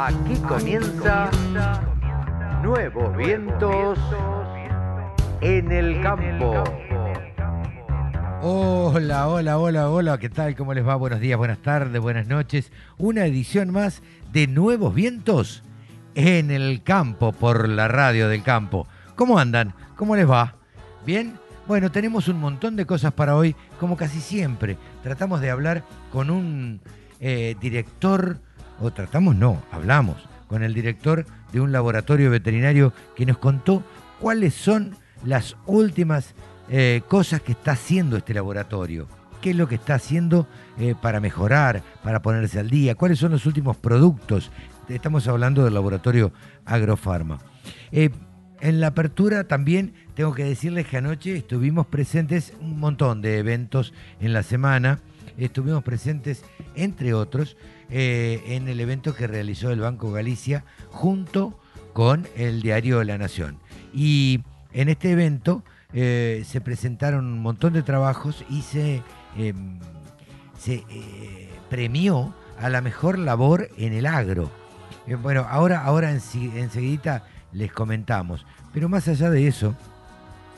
Aquí comienza Nuevos Vientos en el Campo. Hola, hola, hola, hola, ¿qué tal? ¿Cómo les va? Buenos días, buenas tardes, buenas noches. Una edición más de Nuevos Vientos en el Campo, por la radio del campo. ¿Cómo andan? ¿Cómo les va? ¿Bien? Bueno, tenemos un montón de cosas para hoy, como casi siempre. Tratamos de hablar con un eh, director, o tratamos no, hablamos con el director de un laboratorio veterinario que nos contó cuáles son las últimas eh, cosas que está haciendo este laboratorio. ¿Qué es lo que está haciendo eh, para mejorar, para ponerse al día? ¿Cuáles son los últimos productos? Estamos hablando del laboratorio Agrofarma. en la apertura también tengo que decirles que anoche estuvimos presentes un montón de eventos en la semana estuvimos presentes, entre otros, eh, en el evento que realizó el Banco Galicia junto con el diario La Nación. Y en este evento eh, se presentaron un montón de trabajos y se, em, se eh, premió a la mejor labor en el agro. bueno, ahora, ahora enseguida les comentamos. Pero más allá de eso,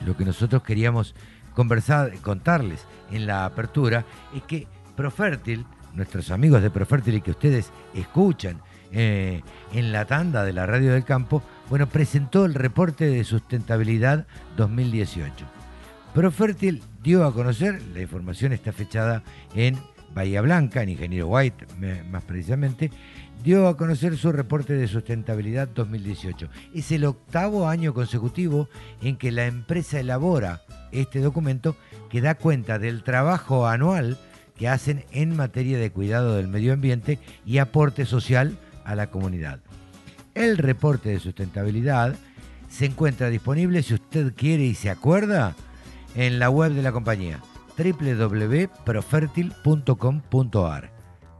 lo que nosotros queríamos conversar, contarles en la apertura es que Profértil, nuestros amigos de Profértil que ustedes escuchan eh, en la tanda de la radio del campo, bueno, presentó el reporte de sustentabilidad 2018. Profértil dio a conocer, la información está fechada en Bahía Blanca, en Ingeniero White más precisamente, dio a conocer su reporte de sustentabilidad 2018. Es el octavo año consecutivo en que la empresa elabora este documento que da cuenta del trabajo anual que hacen en materia de cuidado del medio ambiente y aporte social a la comunidad. El reporte de sustentabilidad se encuentra disponible si usted quiere y se acuerda en la web de la compañía www.profertil.com.ar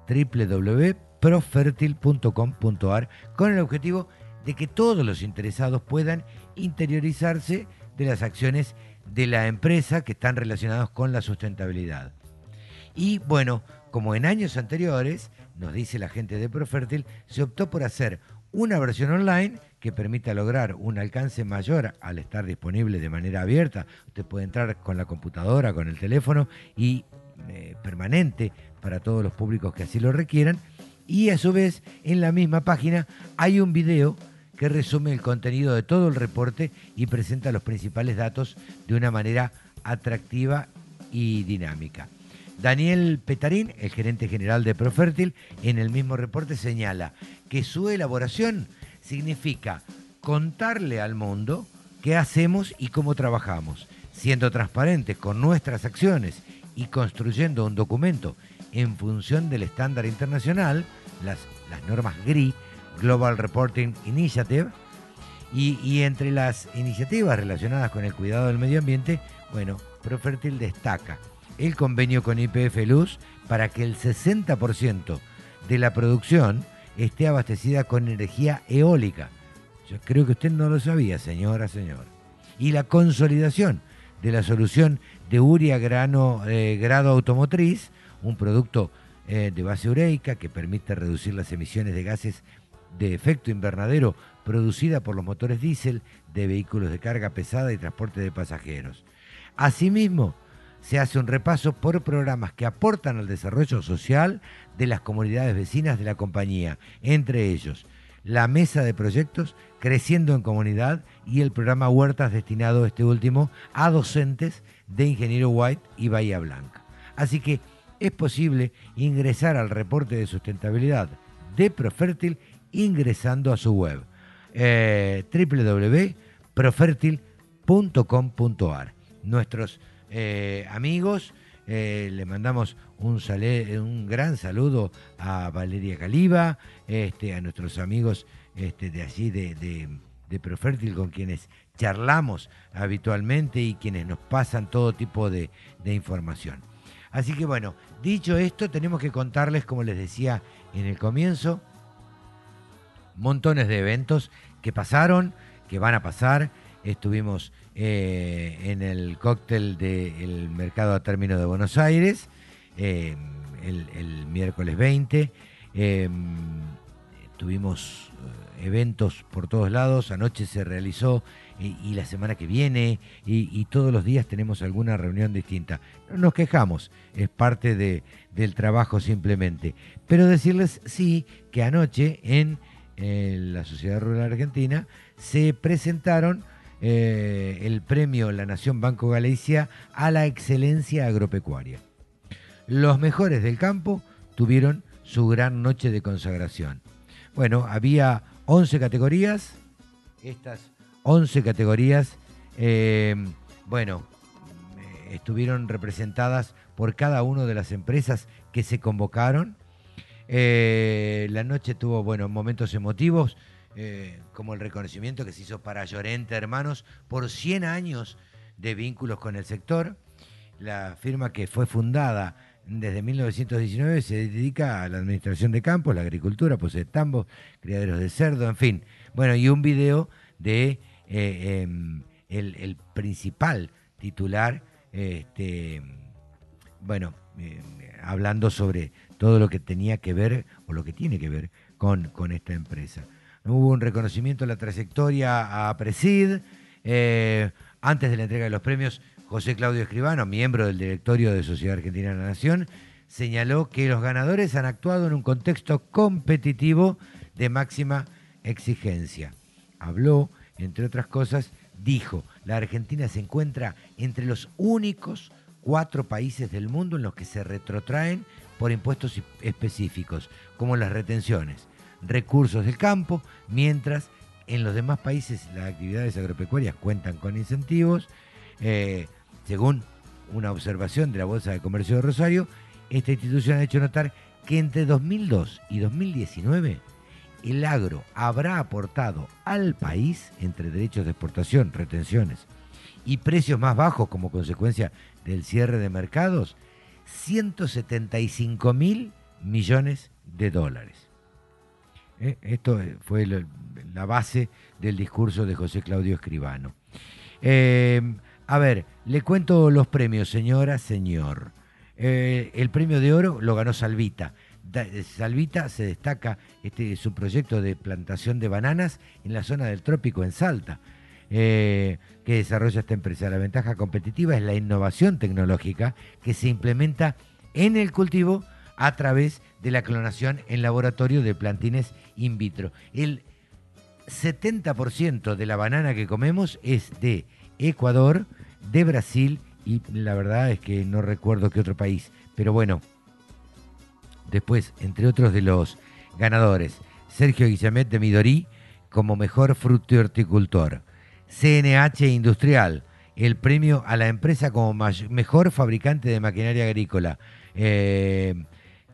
www.profertil.com.ar con el objetivo de que todos los interesados puedan interiorizarse de las acciones de la empresa que están relacionadas con la sustentabilidad. Y bueno, como en años anteriores, nos dice la gente de Profértil, se optó por hacer una versión online que permita lograr un alcance mayor al estar disponible de manera abierta. Usted puede entrar con la computadora, con el teléfono y eh, permanente para todos los públicos que así lo requieran. Y a su vez, en la misma página hay un video que resume el contenido de todo el reporte y presenta los principales datos de una manera atractiva y dinámica. Daniel Petarín, el gerente general de Profértil, en el mismo reporte señala que su elaboración significa contarle al mundo qué hacemos y cómo trabajamos, siendo transparentes con nuestras acciones y construyendo un documento en función del estándar internacional, las, normas GRI, Global Reporting Initiative, y, y, entre las iniciativas relacionadas con el cuidado del medio ambiente, bueno, Profértil destaca el convenio con IPF Luz para que el 60% de la producción esté abastecida con energía eólica. Yo creo que usted no lo sabía, señora, señor. Y la consolidación de la solución de uria grano, eh, grado automotriz, un producto eh, de base ureica que permite reducir las emisiones de gases de efecto invernadero producida por los motores diésel de vehículos de carga pesada y transporte de pasajeros. Asimismo, se hace un repaso por programas que aportan al desarrollo social de las comunidades vecinas de la compañía, entre ellos la mesa de proyectos Creciendo en Comunidad y el programa Huertas destinado este último a docentes de Ingeniero White y Bahía Blanca. Así que es posible ingresar al reporte de sustentabilidad de Profértil ingresando a su web eh, www.profertil.com.ar. Nuestros eh, amigos. Eh, le mandamos un, gran saludo a Valeria Caliba, este, a nuestros amigos este, de allí de, de, Profértil con quienes charlamos habitualmente y quienes nos pasan todo tipo de, de información. Así que bueno, dicho esto, tenemos que contarles, como les decía en el comienzo, montones de eventos que pasaron, que van a pasar. Estuvimos eh, en el cóctel del Mercado a Término de Buenos Aires, eh, el, miércoles 20. Eh, tuvimos eventos por todos lados, anoche se realizó y, la semana que viene y, todos los días tenemos alguna reunión distinta. No nos quejamos, es parte de, del trabajo simplemente. Pero decirles sí que anoche en, la Sociedad Rural Argentina se presentaron eh, el premio La Nación Banco Galicia a la excelencia agropecuaria. Los mejores del campo tuvieron su gran noche de consagración. Bueno, había 11 categorías, estas 11 categorías, eh, bueno, eh, estuvieron representadas por cada una de las empresas que se convocaron. La noche tuvo, bueno, momentos emotivos, como el reconocimiento que se hizo para Llorente Hermanos por 100 años de vínculos con el sector. La firma que fue fundada desde 1919 se dedica a la administración de campos, la agricultura, posee tambos, criaderos de cerdo, en fin. Bueno, y un video de eh, em, el, principal titular, este, bueno, eh, hablando sobre todo lo que tenía que ver o lo que tiene que ver con, con esta empresa. Hubo un reconocimiento a la trayectoria a Presid. Eh, antes de la entrega de los premios, José Claudio Escribano, miembro del directorio de Sociedad Argentina de la Nación, señaló que los ganadores han actuado en un contexto competitivo de máxima exigencia. Habló, entre otras cosas, dijo, la Argentina se encuentra entre los únicos cuatro países del mundo en los que se retrotraen por impuestos específicos, como las retenciones, recursos del campo, mientras en los demás países las actividades agropecuarias cuentan con incentivos. Eh, según una observación de la Bolsa de Comercio de Rosario, esta institución ha hecho notar que entre 2002 y 2019 el agro habrá aportado al país, entre derechos de exportación, retenciones y precios más bajos como consecuencia del cierre de mercados, 175 mil millones de dólares. Eh, esto fue la base del discurso de José Claudio Escribano. Eh, a ver, le cuento los premios, señora, señor. Eh, el premio de oro lo ganó Salvita. Salvita se destaca este su proyecto de plantación de bananas en la zona del trópico en Salta, eh, que desarrolla esta empresa. La ventaja competitiva es la innovación tecnológica que se implementa en el cultivo a través de la clonación en laboratorio de plantines in vitro. El 70% de la banana que comemos es de Ecuador, de Brasil y la verdad es que no recuerdo qué otro país. Pero bueno, después, entre otros de los ganadores, Sergio Guillamet de Midorí como mejor fruto horticultor. CNH Industrial, el premio a la empresa como mejor fabricante de maquinaria agrícola. Eh,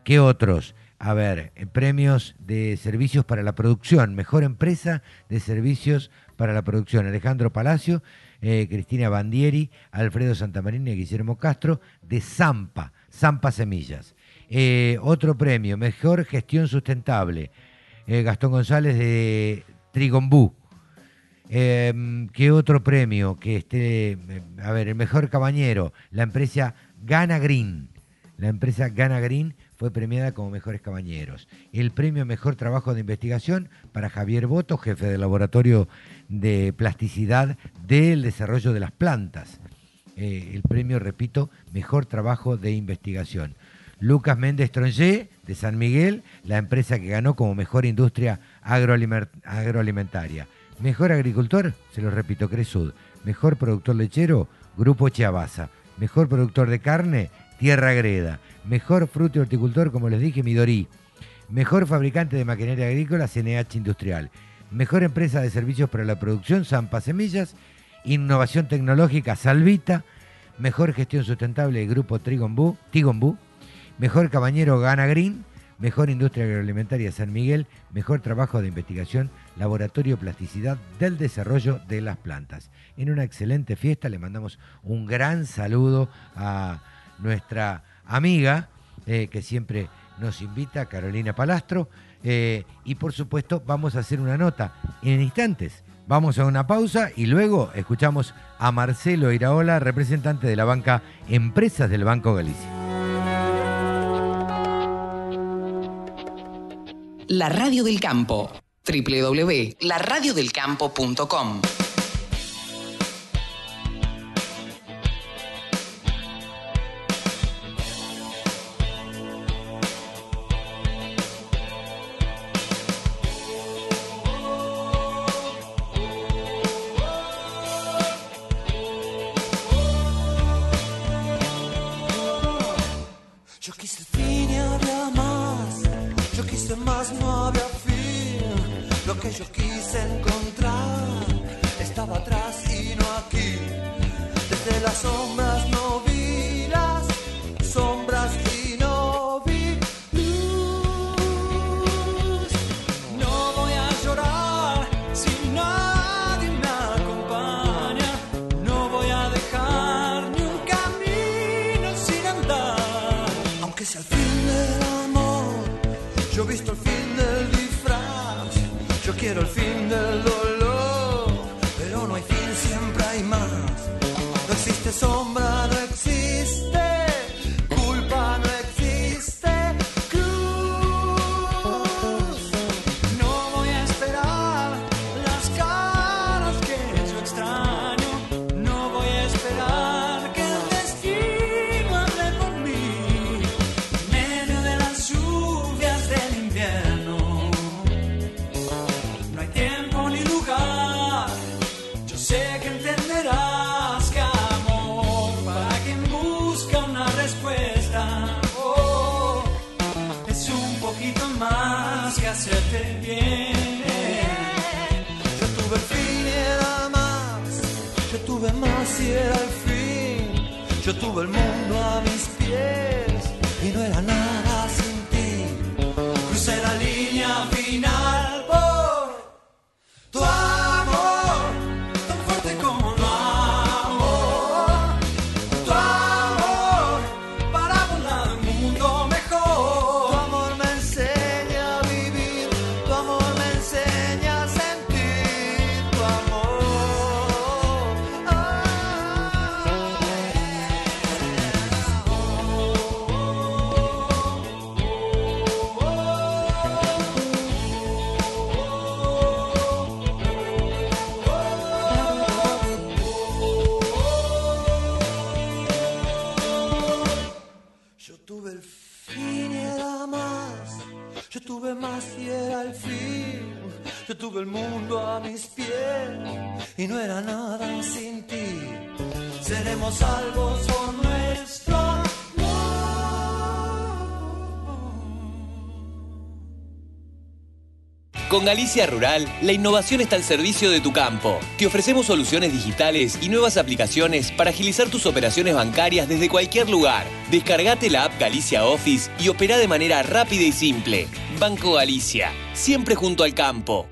¿Qué otros? A ver, premios de servicios para la producción, mejor empresa de servicios para la producción. Alejandro Palacio eh, Cristina Bandieri, Alfredo Santamarina y Guillermo Castro, de Zampa, Zampa Semillas. Eh, otro premio, Mejor Gestión Sustentable, eh, Gastón González de Trigombú. ¿Qué otro premio? Que esté, a ver, el mejor cabañero, la empresa Gana Green. La empresa Gana Green fue premiada como mejores cabañeros. El premio Mejor Trabajo de Investigación para Javier Boto, jefe del Laboratorio de Plasticidad del Desarrollo de las Plantas. Eh, el premio, repito, Mejor Trabajo de Investigación. Lucas Méndez Tronjé, de San Miguel, la empresa que ganó como Mejor Industria Agroalimentaria. Mejor Agricultor, se lo repito, Cresud. Mejor Productor Lechero, Grupo Chiabaza. Mejor Productor de Carne, Tierra Greda. Mejor fruto y horticultor, como les dije, Midori. Mejor fabricante de maquinaria agrícola, CNH Industrial. Mejor empresa de servicios para la producción, Zampa Semillas. Innovación tecnológica, Salvita. Mejor gestión sustentable, Grupo Trigombú, Tigombú. Mejor cabañero, Gana Green. Mejor industria agroalimentaria, San Miguel. Mejor trabajo de investigación, Laboratorio Plasticidad del Desarrollo de las Plantas. En una excelente fiesta le mandamos un gran saludo a nuestra amiga, eh, que siempre nos invita, Carolina Palastro. Eh, y por supuesto, vamos a hacer una nota en instantes. Vamos a una pausa y luego escuchamos a Marcelo Iraola, representante de la banca Empresas del Banco Galicia. La Radio del Campo. www.laradiodelcampo.com que yo quise encontrar estaba atrás y no aquí. Desde las sombras quiero el fin del dolor, Tuve el mundo El mundo a mis pies y no era nada sin ti. Seremos salvos por nuestro. Con Galicia Rural, la innovación está al servicio de tu campo. Te ofrecemos soluciones digitales y nuevas aplicaciones para agilizar tus operaciones bancarias desde cualquier lugar. Descargate la app Galicia Office y opera de manera rápida y simple. Banco Galicia, siempre junto al campo.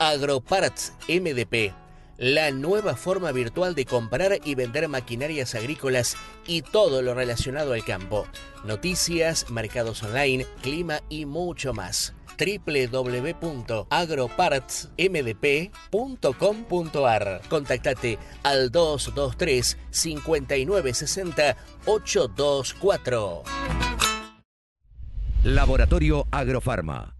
Agroparts MDP, la nueva forma virtual de comprar y vender maquinarias agrícolas y todo lo relacionado al campo. Noticias, mercados online, clima y mucho más www.agropartsmdp.com.ar Contactate al 223 5960 824. Laboratorio Agrofarma.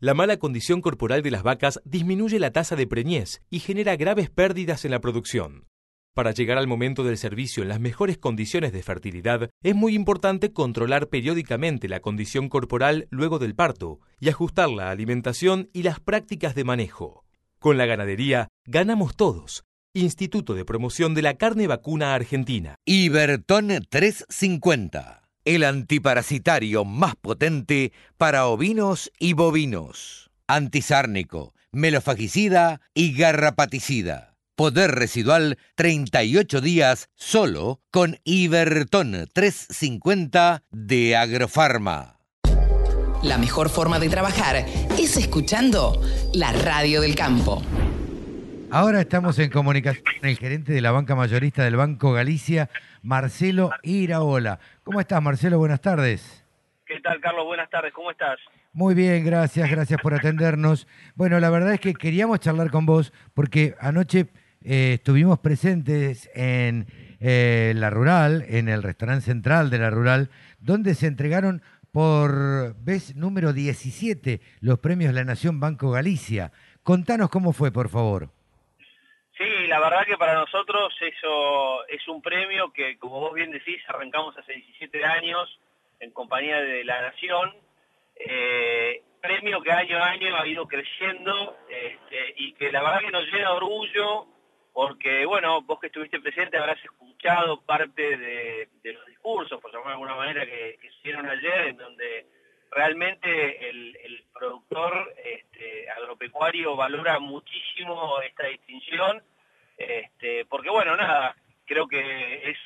la mala condición corporal de las vacas disminuye la tasa de preñez y genera graves pérdidas en la producción. Para llegar al momento del servicio en las mejores condiciones de fertilidad, es muy importante controlar periódicamente la condición corporal luego del parto y ajustar la alimentación y las prácticas de manejo. Con la ganadería, ganamos todos. Instituto de Promoción de la Carne Vacuna Argentina. Iberton 350, el antiparasitario más potente para ovinos y bovinos. Antisárnico, melofagicida y garrapaticida. Poder residual 38 días solo con Iberton 350 de Agrofarma. La mejor forma de trabajar es escuchando la radio del campo. Ahora estamos en comunicación con el gerente de la banca mayorista del Banco Galicia, Marcelo Iraola. ¿Cómo estás, Marcelo? Buenas tardes. ¿Qué tal, Carlos? Buenas tardes, ¿cómo estás? Muy bien, gracias, gracias por atendernos. Bueno, la verdad es que queríamos charlar con vos porque anoche eh, estuvimos presentes en eh, la Rural, en el restaurante central de la Rural, donde se entregaron por vez número 17 los premios La Nación Banco Galicia. Contanos cómo fue, por favor. Sí, la verdad que para nosotros eso es un premio que, como vos bien decís, arrancamos hace 17 años en compañía de la Nación. Eh, premio que año a año ha ido creciendo este, y que la verdad que nos llena orgullo porque, bueno, vos que estuviste presente habrás escuchado parte de, los discursos, por llamarlo de alguna manera, que, que hicieron ayer, en donde realmente el, el productor este, agropecuario valora muchísimo esta distinción, este, porque bueno, nada, creo que es,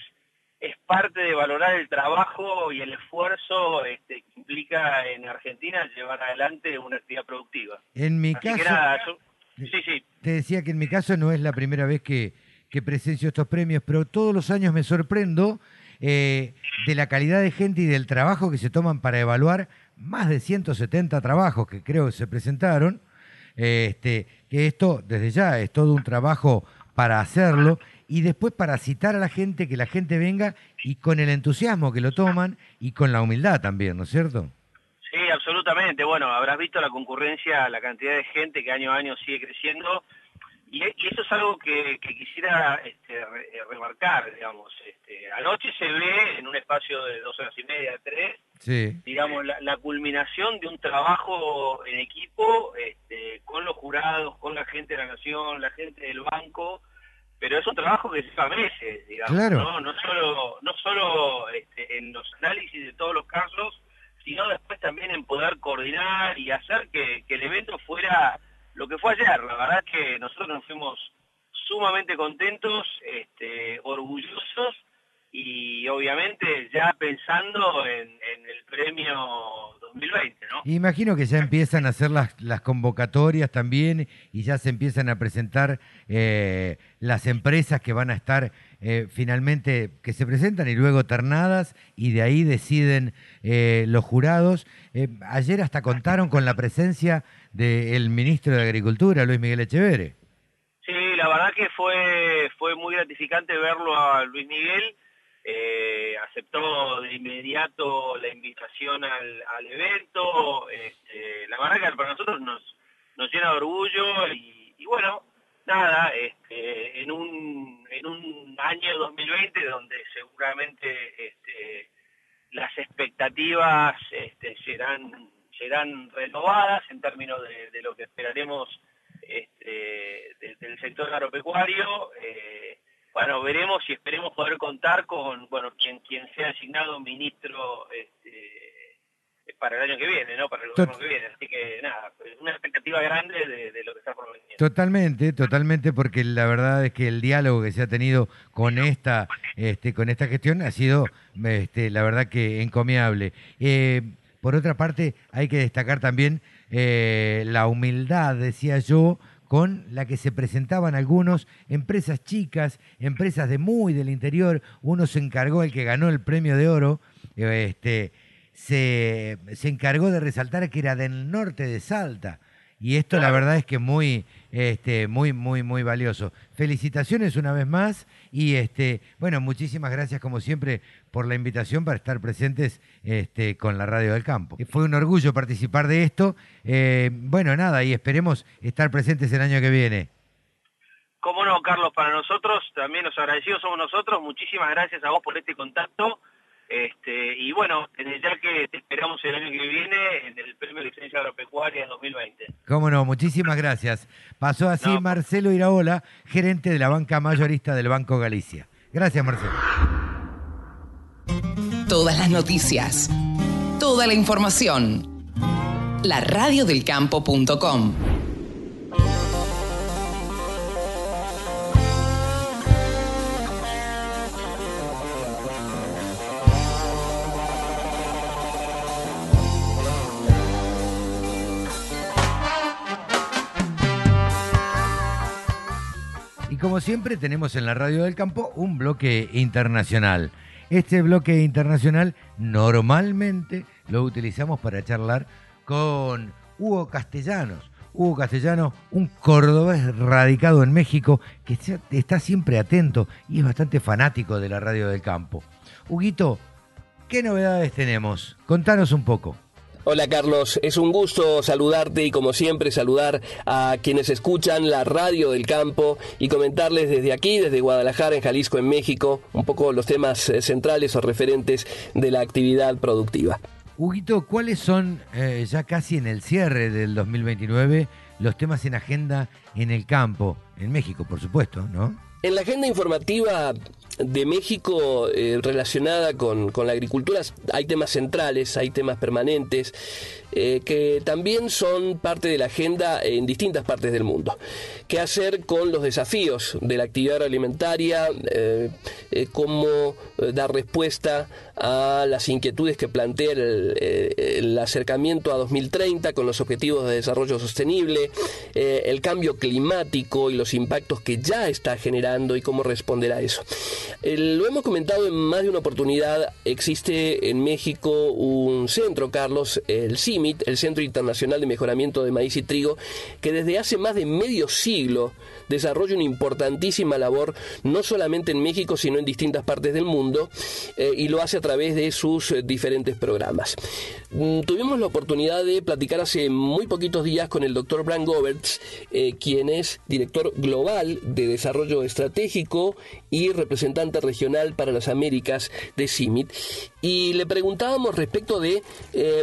es parte de valorar el trabajo y el esfuerzo este, que implica en Argentina llevar adelante una actividad productiva. En mi Así caso, que nada, yo- sí, sí, te decía que en mi caso no es la primera vez que, que presencio estos premios, pero todos los años me sorprendo eh, de la calidad de gente y del trabajo que se toman para evaluar más de 170 trabajos que creo que se presentaron. Este, que esto desde ya es todo un trabajo para hacerlo y después para citar a la gente, que la gente venga y con el entusiasmo que lo toman y con la humildad también, ¿no es cierto? Sí, absolutamente. Bueno, habrás visto la concurrencia, la cantidad de gente que año a año sigue creciendo. Y, eso es algo que, quisiera este, eh, remarcar, digamos. Este, anoche se ve en un espacio de dos horas y media, tres, Sí. digamos, la, la culminación de un trabajo en equipo este, con los jurados, con la gente de la Nación, la gente del banco, pero es un trabajo que lleva meses, digamos, Claro. ¿no? No solo, no solo este, en los análisis de todos los casos, sino después también en poder coordinar y hacer que, que el evento fuera lo que fue ayer. La verdad que nosotros nos fuimos sumamente contentos, este, orgullosos y obviamente ya pensando en, en el premio 2020, ¿no? Imagino que ya empiezan a hacer las, las convocatorias también y ya se empiezan a presentar eh, las empresas que van a estar eh, finalmente, que se presentan y luego ternadas y de ahí deciden eh, los jurados. Eh, ayer hasta contaron con la presencia del ministro de Agricultura, Luis Miguel Echeverre. Sí, la verdad que fue, fue muy gratificante verlo a Luis Miguel. Eh, aceptó de inmediato la invitación al, al evento. este, la verdad que para nosotros nos, nos llena de orgullo y, bueno, nada, este, en, un, en un año 2020 donde seguramente este, las expectativas este, serán, serán renovadas en términos de, de lo que esperaremos este, de- del sector agropecuario. eh, bueno, veremos y esperemos poder contar con bueno quien quien sea asignado ministro este, para el año que viene, ¿no? Para el gobierno que viene. Así que nada, una expectativa grande de, de lo que está por venir. Totalmente, totalmente, porque la verdad es que el diálogo que se ha tenido con esta, este, con esta gestión ha sido, este, la verdad que encomiable. Eh, por otra parte, hay que destacar también eh, la humildad, decía yo, con la que se presentaban algunos empresas chicas, empresas de muy del interior. Uno se encargó, el que ganó el premio de oro, este, se, se encargó de resaltar que era del norte de Salta. Y esto la verdad es que muy, este, muy, muy, muy valioso. Felicitaciones una vez más y este, bueno, muchísimas gracias como siempre por la invitación para estar presentes este, con la Radio del Campo. Fue un orgullo participar de esto. Eh, bueno, nada, y esperemos estar presentes el año que viene. Cómo no, Carlos, para nosotros también los agradecidos somos nosotros. Muchísimas gracias a vos por este contacto. Este, y bueno, desde ya que te esperamos el año que viene en el Premio de Licencia Agropecuaria 2020. Cómo no, muchísimas gracias. Pasó así Marcelo Iraola, gerente de la banca mayorista del Banco Galicia. Gracias, Marcelo. Todas las noticias. Toda la información. La radiodelcampo.com. como siempre tenemos en la Radio del Campo un bloque internacional. Este bloque internacional normalmente lo utilizamos para charlar con Hugo Castellanos. Hugo Castellanos, un cordobés radicado en México que está siempre atento y es bastante fanático de la Radio del Campo. Huguito, ¿qué novedades tenemos? Contanos un poco. Hola Carlos, es un gusto saludarte y como siempre saludar a quienes escuchan la radio del campo y comentarles desde aquí, desde Guadalajara, en Jalisco, en México, un poco los temas eh, centrales o referentes de la actividad productiva. Huguito, ¿cuáles son eh, ya casi en el cierre del 2029 los temas en agenda en el campo, en México por supuesto, ¿no? En la agenda informativa de México eh, relacionada con, la agricultura hay temas centrales, hay temas permanentes, eh, que también son parte de la agenda en distintas partes del mundo. ¿Qué hacer con los desafíos de la actividad alimentaria? Eh, ¿Cómo dar respuesta a las inquietudes que plantea el, acercamiento a 2030 con los objetivos de desarrollo sostenible? el cambio climático y los impactos que ya está generando y cómo responder a eso lo hemos comentado en más de una oportunidad. Existe en México un centro, Carlos, el CIMIT, el Centro Internacional de Mejoramiento de Maíz y Trigo, que desde hace más de medio siglo desarrolla una importantísima labor, no solamente en México, sino en distintas partes del mundo, eh, y lo hace a través de sus eh, diferentes programas. Mm, tuvimos la oportunidad de platicar hace muy poquitos días con el doctor Bran Goberts, eh, quien es director global de desarrollo estratégico y representante regional para las Américas de CIMIT, y le preguntábamos respecto de,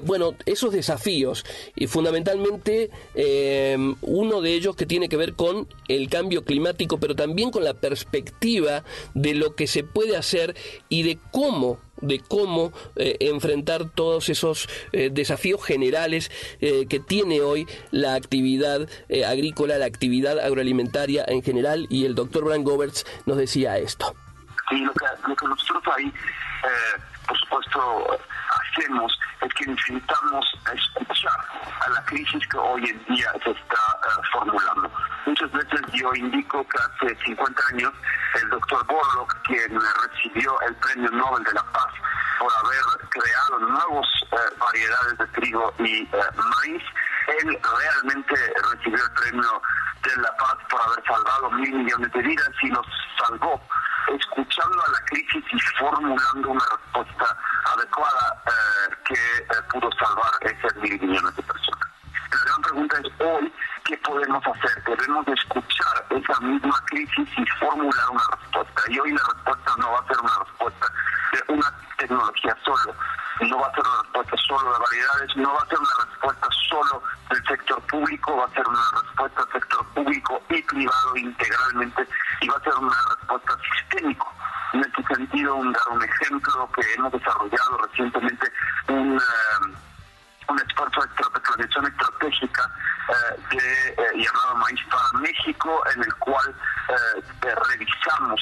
bueno, esos desafíos, y fundamentalmente uno de ellos que tiene que ver con el cambio climático, pero también con la perspectiva de lo que se puede hacer y de cómo de cómo eh, enfrentar todos esos eh, desafíos generales eh, que tiene hoy la actividad agrícola, la actividad agroalimentaria en general, y el doctor Brian Goberts nos decía esto. Sí, lo que, nosotros ahí, por supuesto, hacemos es que necesitamos escuchar a la crisis que hoy en día se está formulando. Muchas veces yo indico que hace 50 años el doctor Borlock, quien recibió el Premio Nobel de la Paz por haber creado nuevas eh, variedades de trigo y eh, maíz, él realmente recibió el Premio de la Paz por haber salvado mil millones de vidas y los salvó escuchando a la crisis y formulando una respuesta adecuada eh, que pudo salvar esas mil millones de personas. La gran pregunta es hoy, ¿qué podemos hacer? Debemos escuchar esa misma crisis y formular una respuesta. Y hoy la respuesta no va a ser una respuesta de una tecnología solo, no va a ser una respuesta solo de variedades, no va a ser una respuesta solo del sector público, va a ser una respuesta del sector público y privado integralmente y va a ser una respuesta sistémica. En sentido, un, dar un ejemplo que hemos desarrollado recientemente, un... Eh, un esfuerzo de planeación estratégica eh, eh, llamado Maíz para México, en el cual eh, revisamos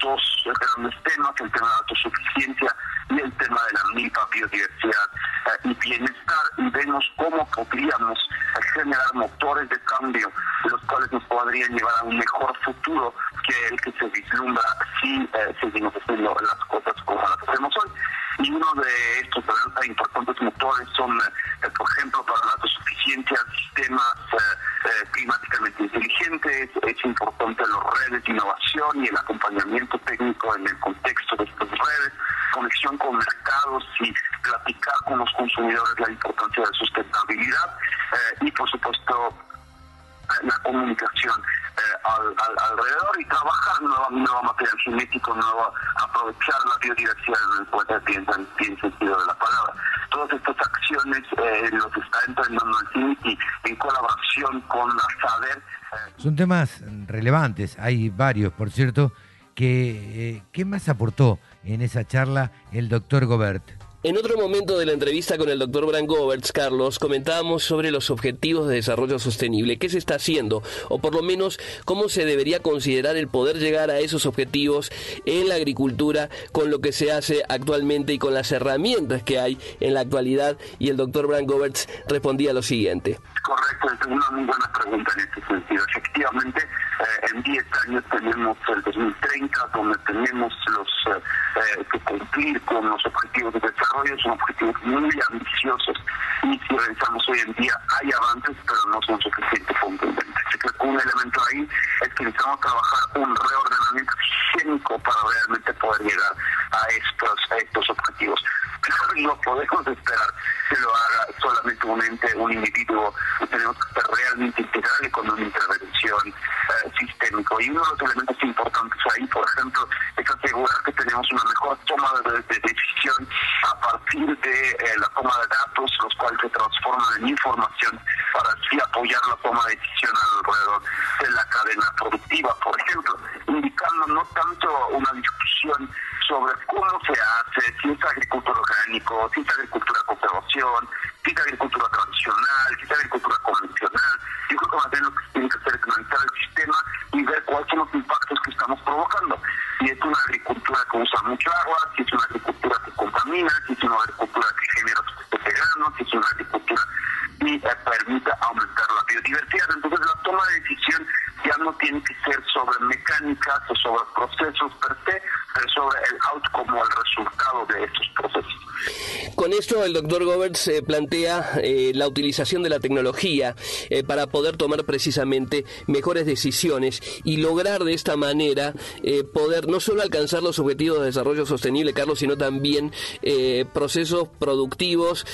dos grandes temas, el tema de la autosuficiencia y el tema de la milpa biodiversidad y bienestar, y vemos cómo podríamos generar motores de cambio, los cuales nos podrían llevar a un mejor futuro que el que se vislumbra si seguimos haciendo las cosas como las hacemos hoy. Y uno de estos importantes motores son, eh, por ejemplo, para la autosuficiencia, sistemas eh, eh, climáticamente inteligentes, es importante las redes de innovación y el acompañamiento técnico en el contexto de estas redes, conexión con mercados y platicar con los consumidores la importancia de sustentabilidad y, por supuesto, la comunicación al, alrededor y trabajar nuevo, nuevo material genético, nuevo, aprovechar la biodiversidad en el bien, sentido de la palabra. Todas estas acciones eh, los está entrando en y en colaboración con la SADER. Eh. Son temas relevantes, hay varios, por cierto. Que, eh, ¿Qué más aportó en esa charla el doctor Gobert? En otro momento de la entrevista con el doctor Bran Goberts, Carlos, comentábamos sobre los objetivos de desarrollo sostenible. ¿Qué se está haciendo? O por lo menos, ¿cómo se debería considerar el poder llegar a esos objetivos en la agricultura con lo que se hace actualmente y con las herramientas que hay en la actualidad? Y el doctor Bran Goberts respondía lo siguiente. Correcto, es una muy buena pregunta en este sentido. Efectivamente, eh, en 10 años tenemos el 2030, donde tenemos los eh, eh, que cumplir con los objetivos de desarrollo, son objetivos muy ambiciosos y si revisamos hoy en día hay avances, pero no son suficientes contundentes. Un elemento ahí es que necesitamos trabajar un reordenamiento sistémico para realmente poder llegar a estos, a estos objetivos. Pero no podemos esperar que lo haga solamente un ente, un individuo, tenemos que ser realmente integrales con una intervención eh, sistémica. Y uno de los elementos importantes ahí, por ejemplo, es asegurar que tenemos una mejor toma de, de decisión a partir de eh, la toma de datos, los cuales se transforman en información para así apoyar la toma de decisión alrededor de la cadena productiva, por ejemplo, indicando no tanto una discusión sobre cómo se hace, si es agricultura orgánico, si es agricultura conservación, si es agricultura tradicional, si es agricultura convencional. Yo creo que más bien lo que tiene que hacer es analizar el sistema y ver cuáles son los impactos que estamos provocando. Si es una agricultura que usa mucha agua, si es una agricultura que contamina, si es una agricultura que genera de grano, si es una agricultura que eh, permite aumentar la biodiversidad. Entonces la toma de decisión ya no tiene que ser sobre mecánicas o sobre procesos per se, pero sobre el outcome o el resultado de estos procesos. Con esto el doctor Goberts eh, plantea eh, la utilización de la tecnología eh, para poder tomar precisamente mejores decisiones y lograr de esta manera poder no solo alcanzar los objetivos de desarrollo sostenible, Carlos, sino también procesos productivos,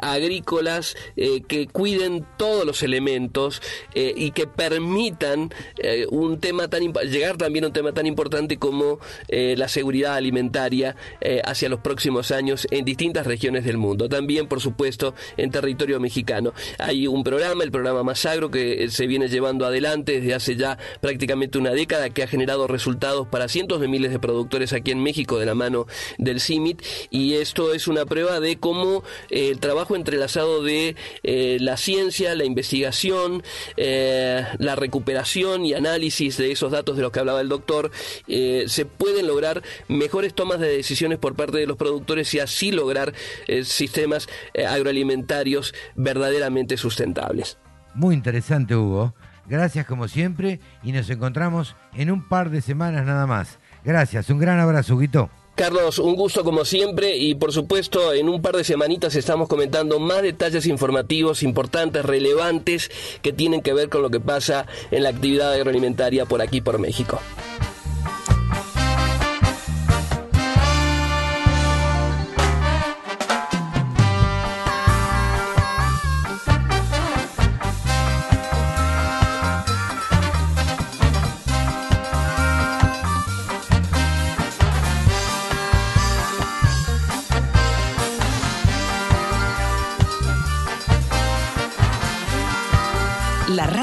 agrícolas, que cuiden todos los elementos y que permitan eh, un tema tan llegar también a un tema tan importante como eh, la seguridad alimentaria eh, hacia los próximos años en distintas regiones del mundo. También, por supuesto, en territorio mexicano. Hay un programa, el programa Masagro, que se viene llevando adelante desde hace ya prácticamente una década, que ha generado resultados para cientos de miles de productores aquí en México de la mano del CIMIT. Y esto es una prueba de cómo el trabajo entrelazado de la ciencia, la investigación, la recuperación y análisis de esos datos de los que hablaba el doctor, eh, se pueden lograr mejores tomas de decisiones por parte de los productores y así lograr eh, sistemas eh, agroalimentarios verdaderamente sustentables. Muy interesante, Hugo. Gracias como siempre y nos encontramos en un par de semanas nada más. Gracias, un gran abrazo, Huguito. Carlos, un gusto como siempre y por supuesto en un par de semanitas estamos comentando más detalles informativos importantes, relevantes, que tienen que ver con lo que pasa en la actividad agroalimentaria por aquí, por México.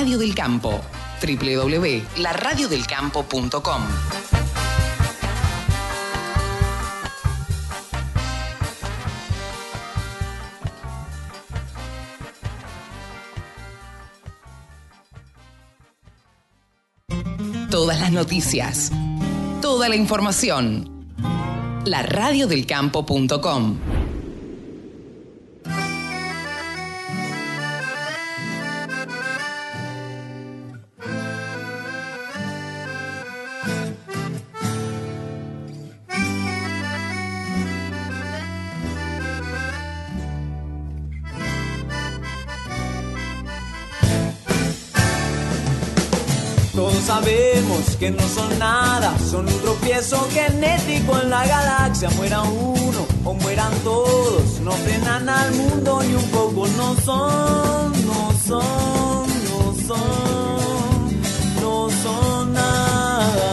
Radio del Campo. www.laradiodelcampo.com. Todas las noticias. Toda la información. Laradiodelcampo.com. que no son nada, son un tropiezo genético en la galaxia. Muera uno o mueran todos, no frenan al mundo ni un poco. No son, no son, no son, no son nada.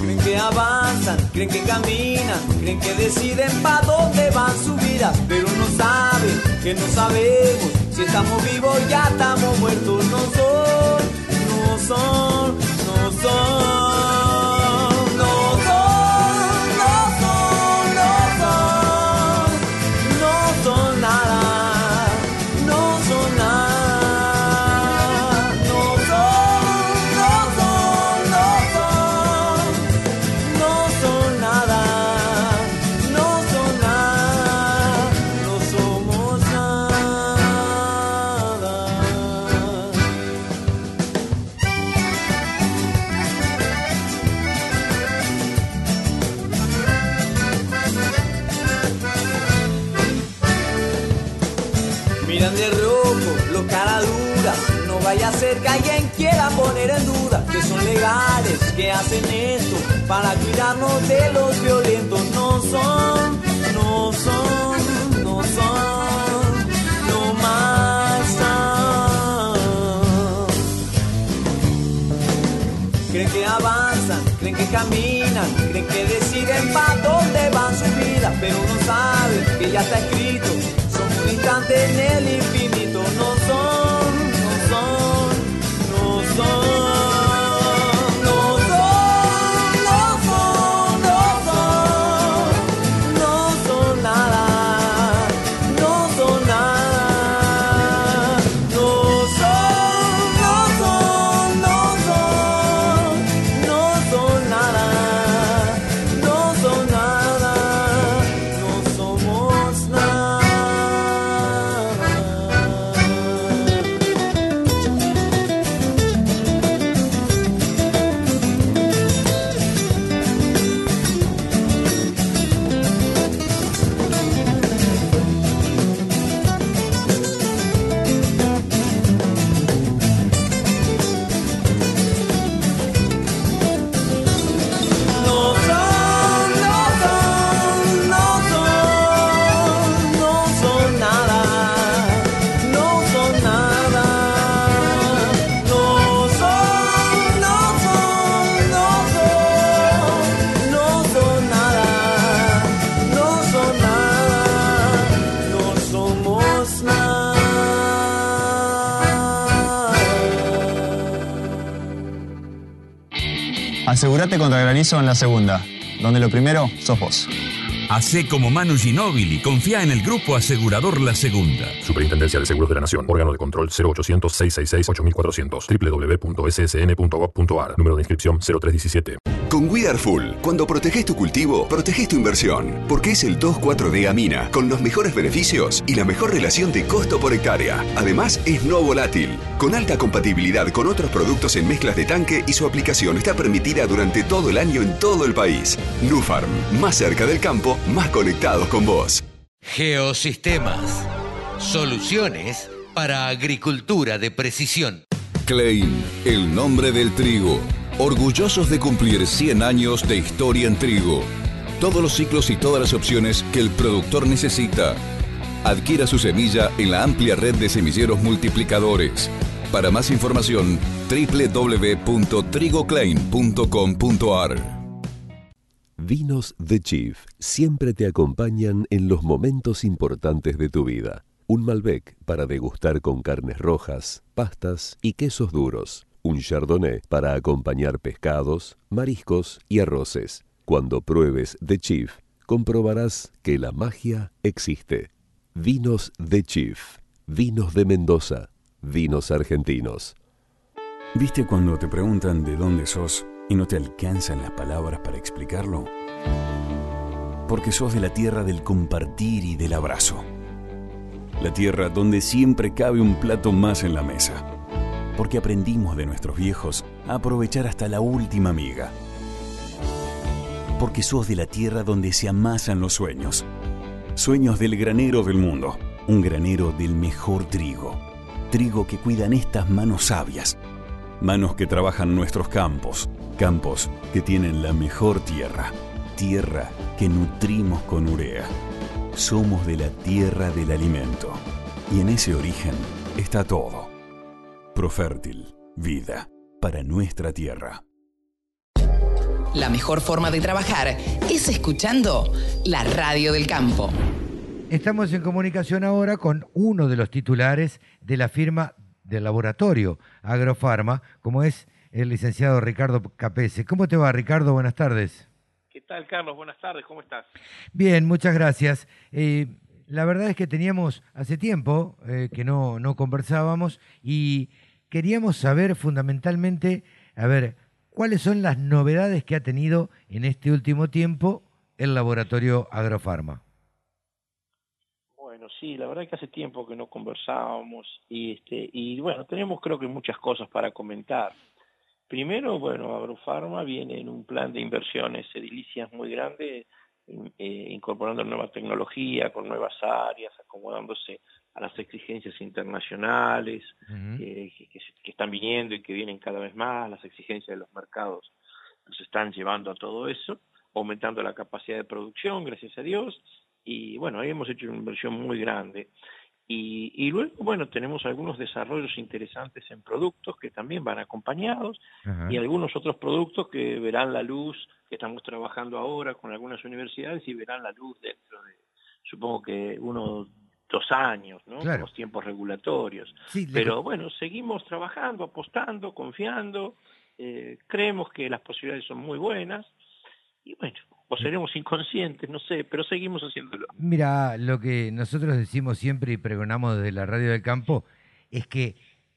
Creen que avanzan, creen que caminan, creen que deciden para dónde van su vida, pero no saben que no sabemos si estamos vivos ya estamos muertos. No son, no son, no son, vaya a ser que alguien quiera poner en duda que son legales, que hacen esto para cuidarnos de los violentos. No son, no son, no son, no más. Creen que avanzan, creen que caminan, creen que deciden para dónde van su vida, pero no saben que ya está escrito. Un instante en el infinito, no son, Asegúrate contra granizo en la segunda, donde lo primero sos vos. Hacé como Manu Ginóbili, confía en el grupo asegurador La Segunda. Superintendencia de Seguros de la Nación. Órgano de control 0800-666-8400. www.ssn.gov.ar. Número de inscripción 0317. Con We Are Full, cuando proteges tu cultivo, proteges tu inversión, porque es el 2,4-D Amina, con los mejores beneficios y la mejor relación de costo por hectárea. Además, es no volátil, con alta compatibilidad con otros productos en mezclas de tanque y su aplicación está permitida durante todo el año en todo el país. Nufarm, más cerca del campo, más conectados con vos. Geosistemas. Soluciones para agricultura de precisión. Klein, el nombre del trigo. Orgullosos de cumplir 100 años de historia en trigo. Todos los ciclos y todas las opciones que el productor necesita. Adquiera su semilla en la amplia red de semilleros multiplicadores. Para más información, www.trigoclaim.com.ar. Vinos The Chief siempre te acompañan en los momentos importantes de tu vida. Un Malbec para degustar con carnes rojas, pastas y quesos duros. Un Chardonnay para acompañar pescados, mariscos y arroces. Cuando pruebes The Chief, comprobarás que la magia existe. Vinos The Chief. Vinos de Mendoza. Vinos argentinos. ¿Viste cuando te preguntan de dónde sos y no te alcanzan las palabras para explicarlo? Porque sos de la tierra del compartir y del abrazo. La tierra donde siempre cabe un plato más en la mesa. Porque aprendimos de nuestros viejos a aprovechar hasta la última miga. Porque sos de la tierra donde se amasan los sueños. Sueños del granero del mundo. Un granero del mejor trigo. Trigo que cuidan estas manos sabias. Manos que trabajan nuestros campos. Campos que tienen la mejor tierra. Tierra que nutrimos con urea. Somos de la tierra del alimento. Y en ese origen está todo. Profértil, vida para nuestra tierra. La mejor forma de trabajar es escuchando la radio del campo. Estamos en comunicación ahora con uno de los titulares de la firma del laboratorio Agrofarma, como es el licenciado Ricardo Capese. ¿Cómo te va, Ricardo? Buenas tardes. ¿Qué tal, Carlos? Buenas tardes, ¿cómo estás? Bien, muchas gracias. Eh, la verdad es que teníamos hace tiempo eh, que no, no conversábamos y queríamos saber fundamentalmente, a ver, cuáles son las novedades que ha tenido en este último tiempo el laboratorio Agrofarma. Bueno, sí, la verdad que hace tiempo que no conversábamos y este y bueno, tenemos creo que muchas cosas para comentar. Primero, bueno, Agrofarma viene en un plan de inversiones edilicias muy grande, eh, incorporando nueva tecnología, con nuevas áreas, acomodándose a las exigencias internacionales que, que- que están viniendo y que vienen cada vez más, las exigencias de los mercados nos están llevando a todo eso, aumentando la capacidad de producción, gracias a Dios, y bueno, ahí hemos hecho una inversión muy grande. Y, y luego, bueno, tenemos algunos desarrollos interesantes en productos que también van acompañados Ajá. y algunos otros productos que verán la luz, que estamos trabajando ahora con algunas universidades y verán la luz dentro de, supongo que unos dos años, ¿no? Claro. los tiempos regulatorios. Sí, le- Pero bueno, seguimos trabajando, apostando, confiando, eh, creemos que las posibilidades son muy buenas y bueno, o seremos inconscientes, no sé, pero seguimos haciéndolo. Mira, lo que nosotros decimos siempre y pregonamos desde la radio del campo es que,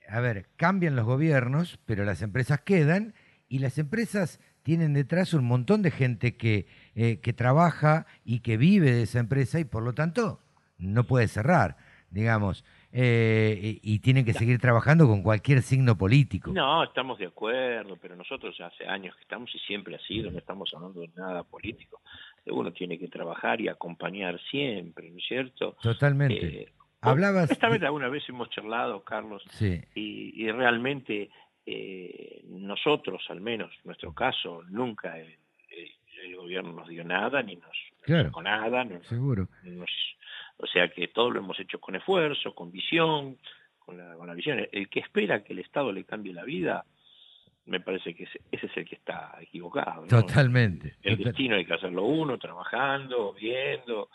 a ver, cambian los gobiernos, pero las empresas quedan y las empresas tienen detrás un montón de gente que, eh, que trabaja y que vive de esa empresa y por lo tanto no puede cerrar, digamos, eh, y, y tienen que seguir trabajando con cualquier signo político. No, estamos de acuerdo, pero nosotros hace años que estamos y siempre ha sido, no estamos hablando de nada político. Uno tiene que trabajar y acompañar siempre, ¿no es cierto? Totalmente. Eh, Hablabas... Honestamente, alguna vez hemos charlado, Carlos, Sí. y, y realmente eh, nosotros, al menos, en nuestro caso, nunca el, el- el gobierno nos dio nada, ni nos Claro. sacó nada, no- Seguro. nos- o sea que todo lo hemos hecho con esfuerzo, con visión, con la, con la visión. El que espera que el Estado le cambie la vida, me parece que ese, es el que está equivocado. ¿no? Totalmente. El Total- destino hay que hacerlo uno, trabajando, viendo,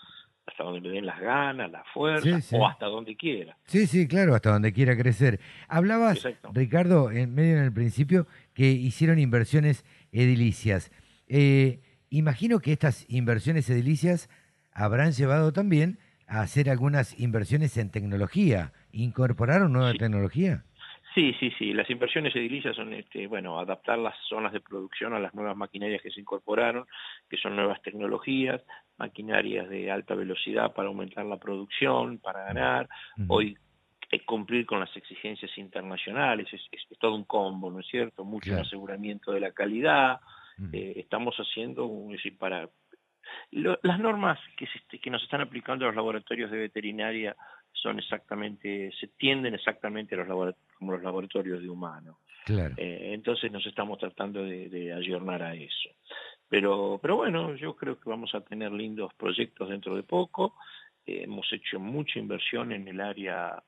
hasta donde le den las ganas, la fuerza, Sí, sí. o hasta donde quiera. Sí, sí, claro, hasta donde quiera crecer. Hablabas, Exacto. Ricardo, en medio en el principio, que hicieron inversiones edilicias. Eh, imagino que estas inversiones edilicias habrán llevado también a hacer algunas inversiones en tecnología. ¿Incorporaron nueva tecnología? Sí, sí, sí. Las inversiones edilicias son, este, bueno, adaptar las zonas de producción a las nuevas maquinarias que se incorporaron, que son nuevas tecnologías, maquinarias de alta velocidad para aumentar la producción, para ganar. Hoy eh, cumplir con las exigencias internacionales es, es- es todo un combo, ¿no es cierto? Mucho Claro. aseguramiento de la calidad. Eh, estamos haciendo, un- es decir, para lo- las normas que, se- que nos están aplicando los laboratorios de veterinaria son exactamente, se tienden exactamente a los como los laboratorios de humanos. Claro. Eh, entonces nos estamos tratando de, de ayornar a eso. Pero, pero bueno, yo creo que vamos a tener lindos proyectos dentro de poco. Eh, hemos hecho mucha inversión en el área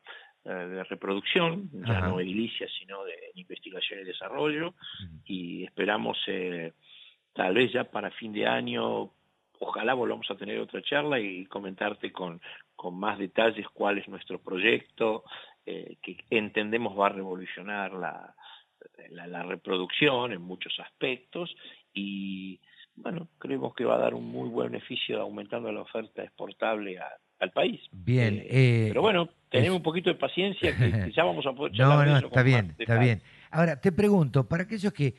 eh, de reproducción, ya Ajá. no edilicia, sino de investigación y desarrollo. Y esperamos, tal vez ya para fin de año, ojalá volvamos a tener otra charla y comentarte con, con más detalles cuál es nuestro proyecto, eh, que entendemos va a revolucionar la, la, la reproducción en muchos aspectos y bueno, creemos que va a dar un muy buen beneficio aumentando la oferta exportable a- al país. Bien. Eh, eh, Pero bueno, tenemos es- un poquito de paciencia que, que ya vamos a poder No, no, está bien, está bien. Ahora, te pregunto, para aquellos que,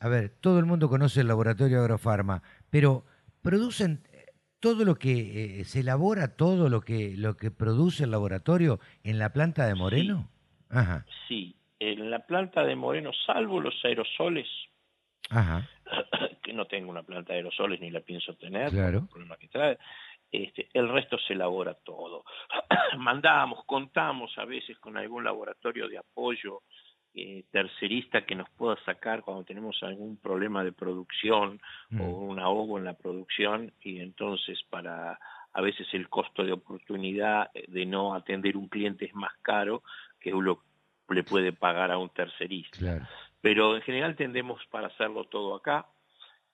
a ver, todo el mundo conoce el laboratorio Agrofarma, pero producen eh, todo lo que eh, se elabora, todo lo que lo que produce el laboratorio en la planta de Moreno. Ajá, Sí, en la planta de Moreno, salvo los aerosoles, ajá, que no tengo una planta de aerosoles ni la pienso tener, Claro. problema que trae, este, el resto se elabora todo. Mandamos, contamos a veces con algún laboratorio de apoyo eh, tercerista que nos pueda sacar cuando tenemos algún problema de producción Mm. o un ahogo en la producción y entonces para a veces el costo de oportunidad eh, de no atender un cliente es más caro que uno le puede pagar a un tercerista claro. pero en general tendemos para hacerlo todo acá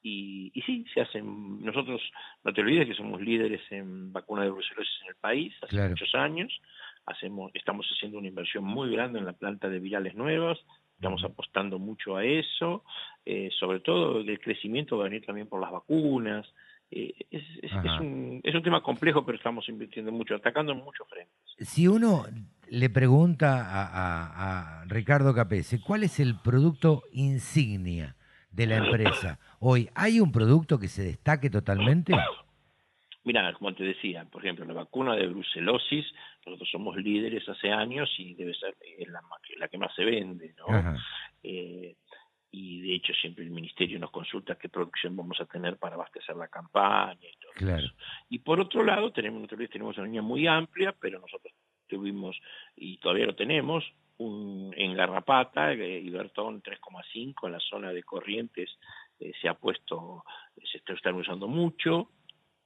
y, y sí, se hacen, nosotros, no te olvides que somos líderes en vacuna de brucelosis en el país hace Claro. muchos años, hacemos, estamos haciendo una inversión muy grande en la planta de virales nuevas, estamos apostando mucho a eso, eh, sobre todo el crecimiento va a venir también por las vacunas, eh, es, es- es Ajá. un, es un tema complejo, pero estamos invirtiendo mucho, atacando en muchos frentes. Si uno le pregunta a, a- a Ricardo Capese, ¿cuál es el producto insignia de la empresa hoy? ¿Hay un producto que se destaque totalmente? Mira, como te decía, por ejemplo, la vacuna de brucelosis, nosotros somos líderes hace años y debe ser eh, la, que más se vende, ¿no? Eh, y de hecho siempre el ministerio nos consulta qué producción vamos a tener para abastecer la campaña y todo. Claro. Y por otro lado, tenemos, tenemos una línea muy amplia, pero nosotros tuvimos, y todavía lo tenemos, un, en Garrapata, eh, Ibertón 3,5 en la zona de Corrientes eh, se ha puesto, se está, están usando mucho,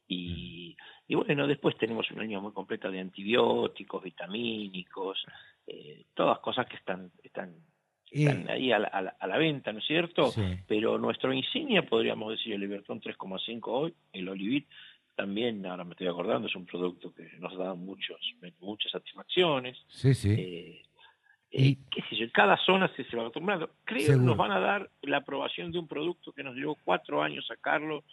y, y bueno, después tenemos una línea muy completa de antibióticos, vitamínicos, eh, todas cosas que están, están, están ahí a la, a, la, a la venta, ¿no es cierto? Sí. Pero nuestro insignia, podríamos decir, el Libertón 3,5 hoy, el Olivit, también, ahora me estoy acordando, es un producto que nos da muchos, muchas satisfacciones. Sí, sí. Eh, eh, qué sé yo, cada zona se, se va acostumbrando. Creo que nos van a dar la aprobación de un producto que nos llevó cuatro años sacarlo,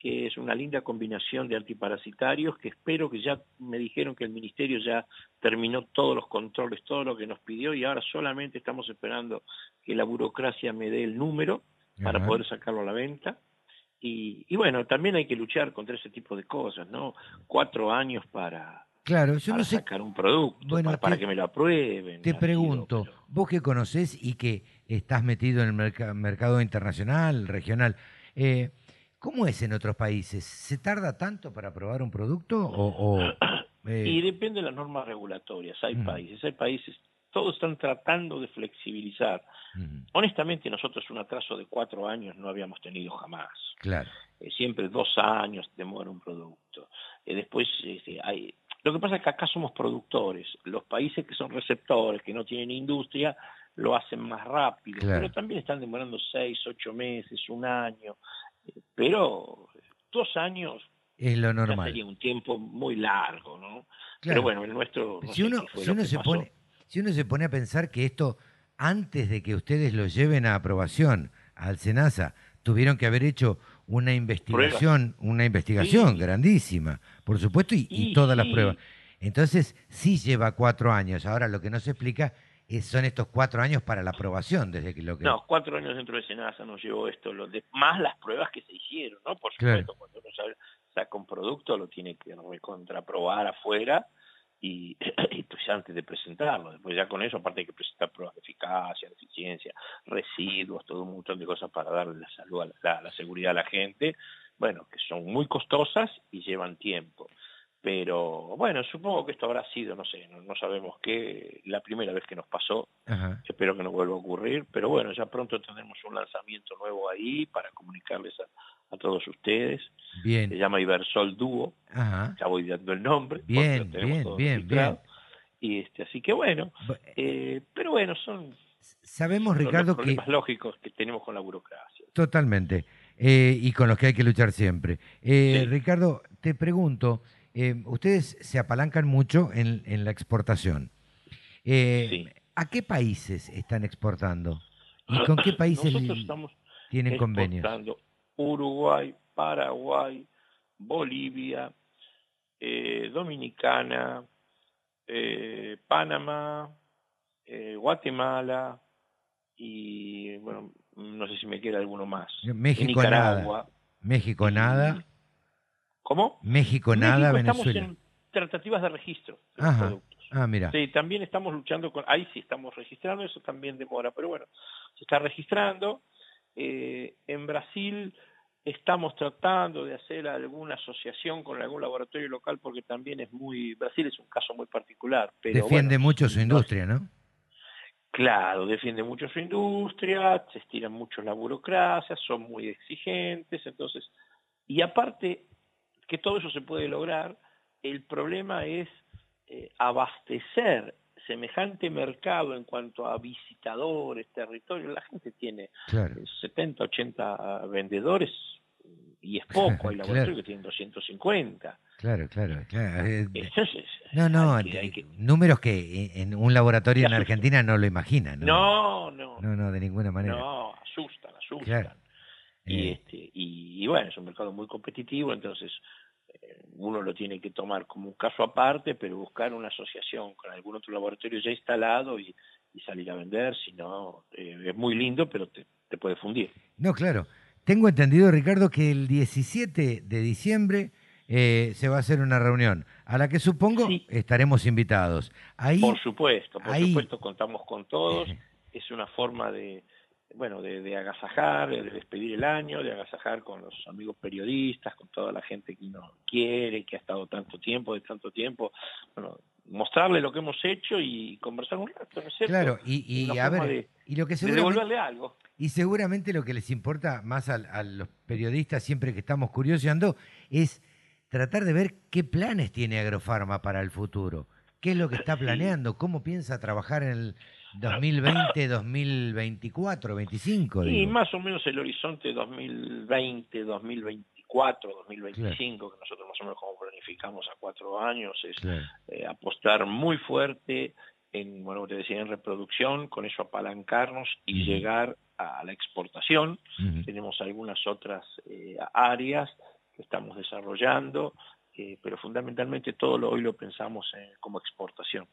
que es una linda combinación de antiparasitarios, que espero que ya me dijeron que el ministerio ya terminó todos los controles, todo lo que nos pidió, y ahora solamente estamos esperando que la burocracia me dé el número para Ajá. poder sacarlo a la venta. Y, y bueno, también hay que luchar contra ese tipo de cosas, ¿no? Cuatro años para, Claro, yo para no sé, sacar un producto, Bueno, para, para te- que me lo aprueben. te sido, pregunto, vos que conocés y que estás metido en el merca- mercado internacional, regional, eh, ¿cómo es en otros países? ¿Se tarda tanto para probar un producto o...? o, eh, Y depende de las normas regulatorias. Hay Mm. países, hay países, todos están tratando de flexibilizar. mm, Honestamente, nosotros un atraso de cuatro años no habíamos tenido jamás. claro, Eh, siempre dos años demora un producto. Eh, después, este, hay... lo que pasa es que acá somos productores. Los países que son receptores, que no tienen industria, lo hacen más rápido. Claro. Pero también están demorando seis, ocho meses, un año. Pero dos años es lo normal. sería un tiempo muy largo, ¿no? Claro. Pero bueno, el nuestro... no si uno, si se pasó. pone, si uno se pone a pensar que esto, antes de que ustedes lo lleven a aprobación al SENASA, tuvieron que haber hecho una investigación, una investigación Sí. grandísima, por supuesto, y, y Y todas las pruebas. Entonces, sí lleva cuatro años. Ahora, lo que no se explica son estos cuatro años para la aprobación, desde que lo que... No, cuatro años dentro de Senasa nos llevó esto, lo de, más las pruebas que se hicieron, ¿no? Por Claro. supuesto, cuando uno sabe- saca un producto lo tiene que contraprobar afuera y, y pues antes de presentarlo. Después ya con eso, aparte hay que presentar pruebas de eficacia, de eficiencia, residuos, todo un montón de cosas para darle la salud, a la seguridad a la gente, bueno, que son muy costosas y llevan tiempo. Pero bueno, supongo que esto habrá sido, no sé, no, no sabemos qué, la primera vez que nos pasó, Ajá. espero que no vuelva a ocurrir, pero bueno, ya pronto tendremos un lanzamiento nuevo ahí para comunicarles a, a todos ustedes. Bien. Se llama Ibersol Duo, Ajá. ya voy dando el nombre. Bien, bien, bien, registrado. Y este, así que bueno, eh, pero bueno, son Sabemos, son los Ricardo, que... problemas lógicos que tenemos con la burocracia. Totalmente. Eh, y con los que hay que luchar siempre. Eh, Sí. Ricardo, te pregunto, eh, ustedes se apalancan mucho en, en la exportación. Eh, ¿A qué países están exportando? ¿Y con qué países tienen convenios? exportando Uruguay, Paraguay, Bolivia, eh, Dominicana, eh, Panamá, eh, Guatemala y bueno, no sé si me queda alguno más. México Nicaragua. nada. México nada. ¿Cómo? México nada, México Venezuela. Estamos en tratativas de registro. de Ajá. productos. Ah, mira. Sí, también estamos luchando con, ahí sí estamos registrando, eso también demora, pero bueno, se está registrando. Eh, en Brasil estamos tratando de hacer alguna asociación con algún laboratorio local porque también es muy, Brasil es un caso muy particular, pero Defiende bueno, mucho su industria, ¿no? Claro, defiende mucho su industria, se estiran mucho la burocracia, son muy exigentes, entonces, y aparte que todo eso se puede lograr, el problema es eh, abastecer semejante mercado en cuanto a visitadores, territorios, la gente tiene Claro. eh, 70, 80 vendedores y es poco, hay laboratorios Claro. que tienen 250. Claro, claro. claro. Eh, Entonces, no, no, hay que- hay que- números que en un laboratorio en Argentina no lo imaginan. ¿no? no, no, No, no, de ninguna manera. No, asustan, asustan. Claro. Y, Eh. este, y, y bueno, es un mercado muy competitivo, entonces eh, uno lo tiene que tomar como un caso aparte, pero buscar una asociación con algún otro laboratorio ya instalado y, y salir a vender, si no, eh, es muy lindo, pero te, te puede fundir. No, claro. Tengo entendido, Ricardo, que el 17 de diciembre eh, se va a hacer una reunión a la que supongo estaremos invitados. Ahí, Por supuesto, por ahí- supuesto, contamos con todos, es una forma de, bueno, de, de agasajar, de despedir el año, de agasajar con los amigos periodistas, con toda la gente que nos quiere, que ha estado tanto tiempo, de tanto tiempo, bueno, mostrarle lo que hemos hecho y conversar un rato, ¿no es cierto? Claro, y, y a ver, de- y lo que de devolverle algo. y seguramente lo que les importa más a, a los periodistas siempre que estamos curioseando es tratar de ver qué planes tiene Agrofarma para el futuro, qué es lo que está planeando, cómo piensa trabajar en el 2020, 2024, 25. Y digo. más o menos el horizonte 2020, 2024, 2025, que nosotros más o menos como planificamos a cuatro años, es Claro. eh, apostar muy fuerte en, bueno, te decía, en reproducción, con eso apalancarnos y llegar a la exportación. Tenemos algunas otras eh, áreas que estamos desarrollando, eh, pero fundamentalmente todo lo, hoy lo pensamos eh, como exportación.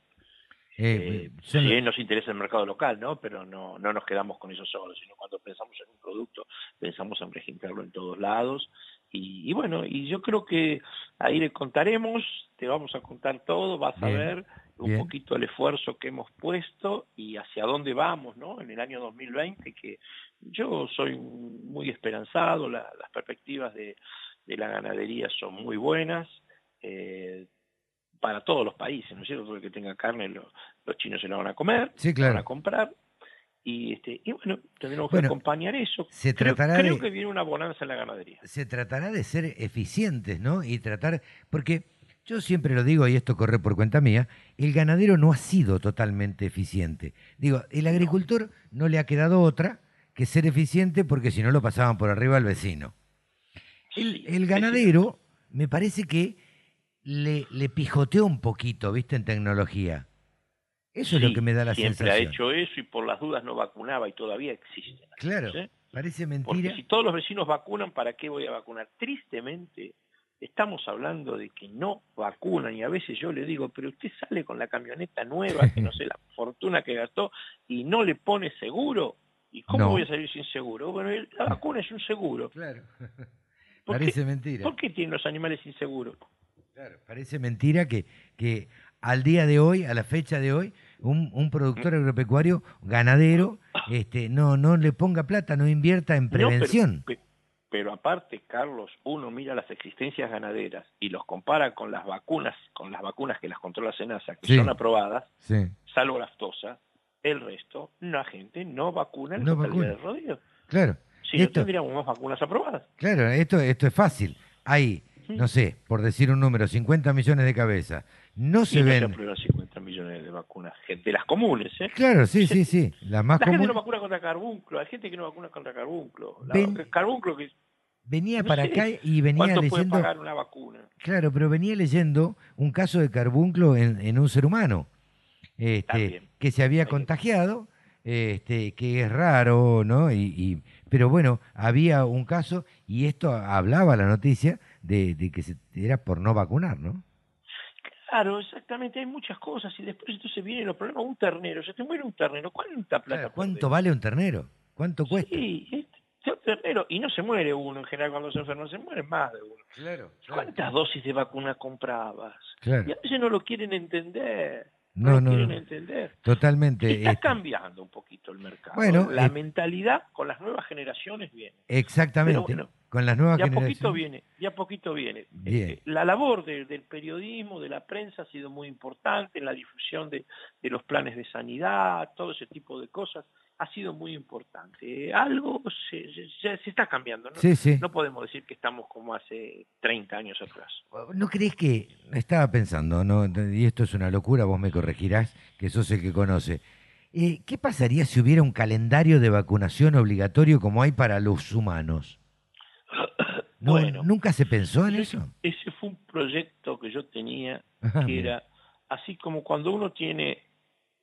Eh, Eh, si bien nos interesa el mercado local, ¿no? Pero no, no nos quedamos con eso solo, sino cuando pensamos en un producto, pensamos en registrarlo en todos lados. Y, y bueno, y yo creo que ahí le contaremos, te vamos a contar todo, vas a ver un bien. poquito el esfuerzo que hemos puesto y hacia dónde vamos, ¿no? En el año 2020, que yo soy muy esperanzado, la- las perspectivas de, de la ganadería son muy buenas. eh, para todos los países, ¿no es cierto? Todo el que tenga carne, lo- los chinos se la van a comer, Sí, la claro. van a comprar. Y, este, y bueno, tendremos Bueno, que acompañar eso. se creo tratará creo de- que viene una bonanza en la ganadería. se tratará de ser eficientes, ¿no? Y tratar, porque yo siempre lo digo, y esto corre por cuenta mía, el ganadero no ha sido totalmente eficiente. Digo, el agricultor no le ha quedado otra que ser eficiente porque si no lo pasaban por arriba al vecino. El, el ganadero me parece que le, le pijoteó un poquito, ¿viste? En tecnología. Eso es lo que me da la siempre ha sensación. hecho eso y por las dudas no vacunaba y todavía existe. Claro, ¿sí? parece Porque mentira. si todos los vecinos vacunan, ¿para qué voy a vacunar? Tristemente, estamos hablando de que no vacunan y a veces yo le digo, pero usted sale con la camioneta nueva, que no sé la fortuna que gastó, y no le pone seguro. ¿Y cómo No. voy a salir sin seguro? Bueno, la vacuna es un seguro. Claro. ¿Por Parece qué- mentira. ¿Por qué tienen los animales sin seguro? Claro, parece mentira que, que al día de hoy, a la fecha de hoy, un, un productor agropecuario, ganadero, este, no, no le ponga plata, no invierta en No, pero- prevención. pe- pero, aparte, Carlos, uno mira las existencias ganaderas y los compara con las vacunas, con las vacunas que las controla Senasa, que Sí. son aprobadas, Sí, salvo laftosa, el resto, la gente no vacuna en No vacuna. del rodillo. claro. Si no Esto, tendríamos más vacunas aprobadas. claro, esto, esto es fácil. Hay, no sé, por decir un número, 50 millones de cabezas. No se y no se ven. aprueban 50 millones de vacunas, gente, de las comunes, ¿eh? Claro, sí, sí, sí. Las más la gente comunes. no vacuna contra carbunclo, hay gente que no vacuna contra carbunclo. La- Ven- carbunclo que Venía no para sé acá y venía ¿Cuánto puede leyendo. pagar una vacuna? Claro, pero venía leyendo un caso de carbunclo en, en un ser humano, este, que se había contagiado, este, que es raro, ¿no? Y, y- pero bueno, había un caso y esto hablaba la noticia de, de que se- era por no vacunar, ¿no? Claro, exactamente, hay muchas cosas y después entonces vienen los problemas. Un ternero, se te muere un ternero, ¿cuánta plata? ¿Cuánto vale un ternero? ¿Cuánto cuesta? Sí, este, un ternero, y no se muere uno en general cuando se enferma, se muere más de uno. Claro. ¿Cuántas dosis de vacuna comprabas? Claro. Y a veces no lo quieren entender. No, lo no, quieren no. entender. Totalmente. Está este, cambiando un poquito el mercado. Bueno, la eh, mentalidad con las nuevas generaciones viene. exactamente. Pero bueno, Con las nuevas Y a poquito viene, y a poquito viene. Bien. La labor de- del periodismo, de la prensa, ha sido muy importante en la difusión de, de los planes de sanidad, todo ese tipo de cosas, ha sido muy importante. Algo se, se- se está cambiando, ¿no? Sí, sí. No podemos decir que estamos como hace 30 años atrás. ¿No crees que, estaba pensando, ¿no? y esto es una locura, vos me corregirás, que sos el que conoce, eh, ¿qué pasaría si hubiera un calendario de vacunación obligatorio como hay para los humanos? No, Bueno. ¿Nunca se pensó en eso? Ese fue un proyecto que yo tenía, que era así como cuando uno tiene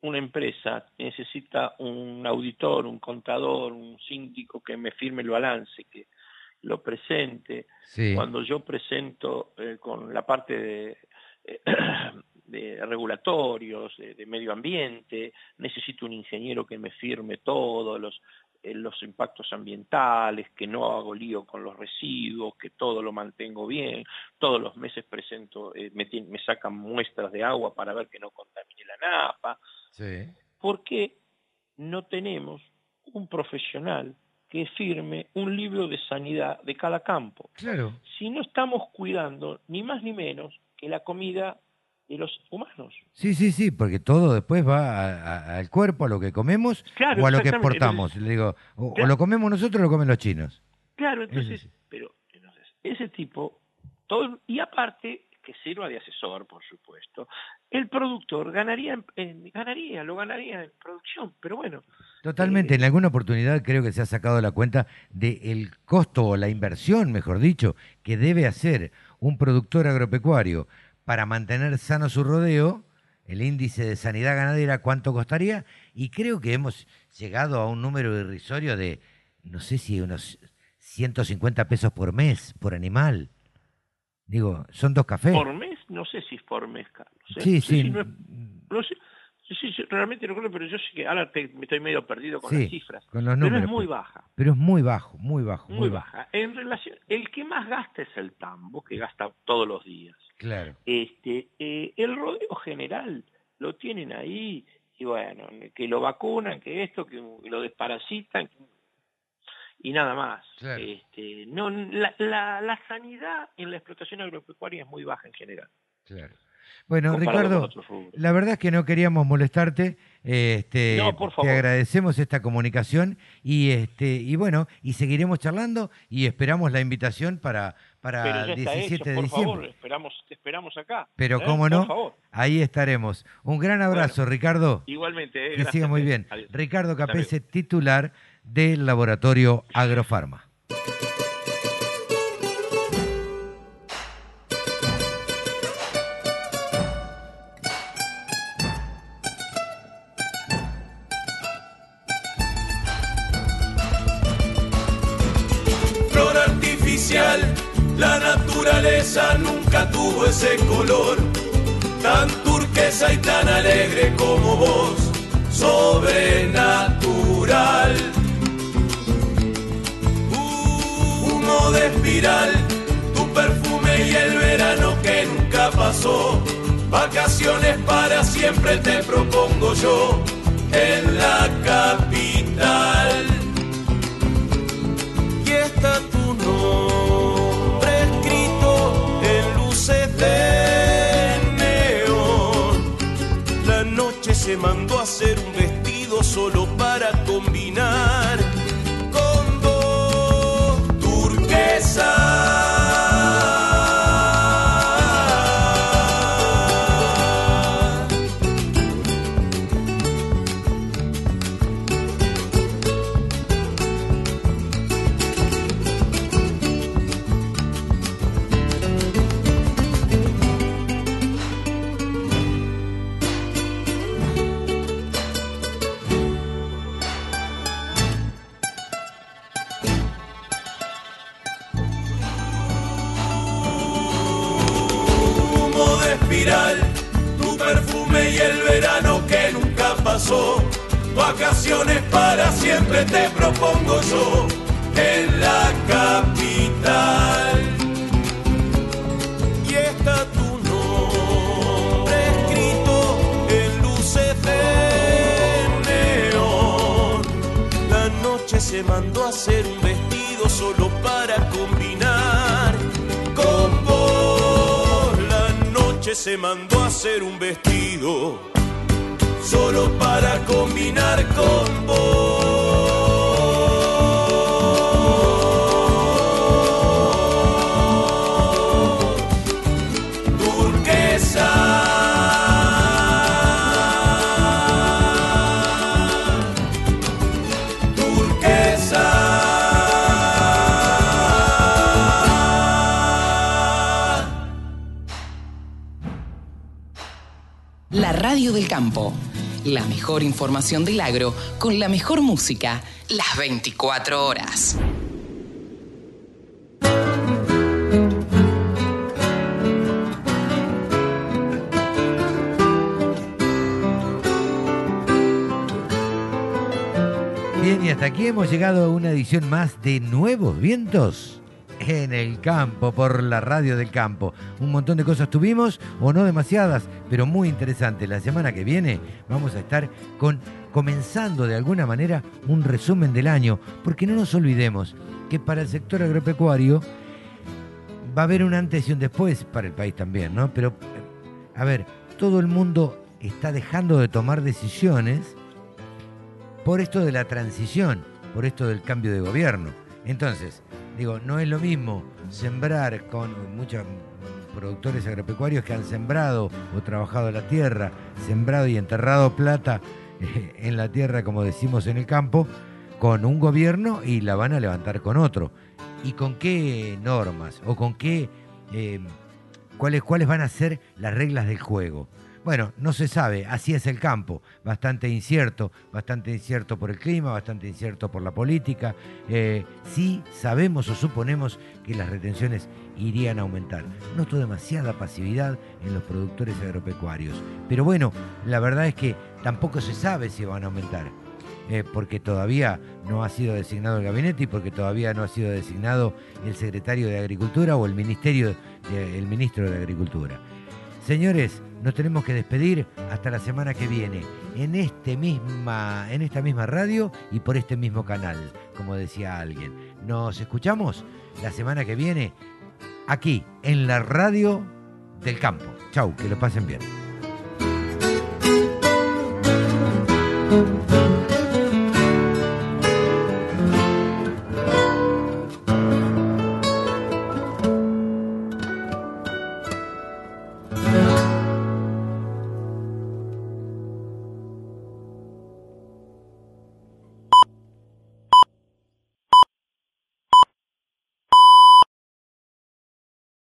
una empresa, necesita un auditor, un contador, un síndico que me firme el balance, que lo presente. Sí. Cuando yo presento eh, con la parte de, eh, de regulatorios, de, de medio ambiente, necesito un ingeniero que me firme todo, los, eh, los impactos ambientales, que no hago lío con los residuos, que todo lo mantengo bien, todos los meses presento, eh, me, me sacan muestras de agua para ver que no contamine la napa, Sí. porque no tenemos un profesional que firme un libro de sanidad de cada campo. Claro. Si no estamos cuidando ni más ni menos que la comida de los humanos. Sí, sí, sí, porque todo después va a- a- al cuerpo, a lo que comemos Claro, o a lo que exportamos. Le digo, o, lo comemos nosotros o lo comen los chinos. Claro, entonces, sí. pero entonces, ese tipo, todo, y aparte que sirva de asesor, por supuesto, el productor ganaría, en- ganaría, lo ganaría en producción, pero bueno, Totalmente, en alguna oportunidad creo que se ha sacado la cuenta del costo o la inversión, mejor dicho, que debe hacer un productor agropecuario para mantener sano su rodeo, el índice de sanidad ganadera, cuánto costaría, y creo que hemos llegado a un número irrisorio de, no sé si unos 150 pesos por mes, por animal. Digo, son dos cafés. por mes, no sé si es por mes, Carlos. ¿eh? Sí, sí. no es- no sé- sí, sí, sí, realmente no creo, pero yo sé que ahora te- me estoy medio perdido con las cifras. con los pero números, es muy baja. Pero es muy bajo, muy bajo. Muy baja. En relación, el que más gasta es el tambo, que gasta todos los días. Claro. Este, eh, el rodeo general lo tienen ahí y bueno, que lo vacunan, que esto, que lo desparasitan y nada más. Claro. Este, no, la, la, la sanidad en la explotación agropecuaria es muy baja en general. Claro. Bueno, Ricardo, la verdad es que no queríamos molestarte. Este, No, por Te favor. agradecemos esta comunicación y este y bueno, y seguiremos charlando y esperamos la invitación para, para el está 17 hecho, de por diciembre. favor, esperamos, te esperamos acá. Pero ¿eh? cómo no, ahí estaremos. Un gran abrazo, Ricardo. Igualmente, eh, Que gracias, siga muy eh. bien. Adiós. Ricardo. Capese, titular del laboratorio Agrofarma. Nunca tuvo ese color, tan turquesa y tan alegre como vos, sobrenatural. Humo de espiral, tu perfume y el verano que nunca pasó, vacaciones para siempre te propongo yo en la capital se mandó a hacer un vestido solo para combinar tu perfume y el verano que nunca pasó. Vacaciones para siempre te propongo yo en la capital. Y está tu nombre escrito en luces de neón. La noche se mandó a hacer un vestido solo para combinar se mandó a hacer un vestido solo para combinar con vos. Radio del campo. La mejor información del agro con la mejor música las 24 horas. Bien, y hasta aquí hemos llegado a una edición más de Nuevos Vientos en el campo, por la radio del campo. Un montón de cosas tuvimos, o no demasiadas, pero muy interesantes. La semana que viene vamos a estar con comenzando de alguna manera un resumen del año, porque no nos olvidemos que para el sector agropecuario va a haber un antes y un después para el país también, ¿no? Pero, a ver, todo el mundo está dejando de tomar decisiones por esto de la transición, por esto del cambio de gobierno. Entonces, digo, no es lo mismo sembrar con muchos productores agropecuarios que han sembrado o trabajado la tierra, sembrado y enterrado plata eh, en la tierra, como decimos en el campo, con un gobierno y la van a levantar con otro. ¿Y con qué normas o con qué, eh, cuáles, cuáles van a ser las reglas del juego? Bueno, no se sabe, así es el campo, bastante incierto, bastante incierto por el clima, bastante incierto por la política. Eh, sí sabemos o suponemos que las retenciones irían a aumentar. Noto demasiada pasividad en los productores agropecuarios. Pero bueno, la verdad es que tampoco se sabe si van a aumentar. Eh, porque todavía no ha sido designado el gabinete y porque todavía no ha sido designado el secretario de Agricultura o el ministerio, el ministro de Agricultura. Señores, nos tenemos que despedir hasta la semana que viene en, este misma, en esta misma radio y por este mismo canal, como decía alguien. Nos escuchamos la semana que viene aquí en la radio del campo. Chau, que lo pasen bien.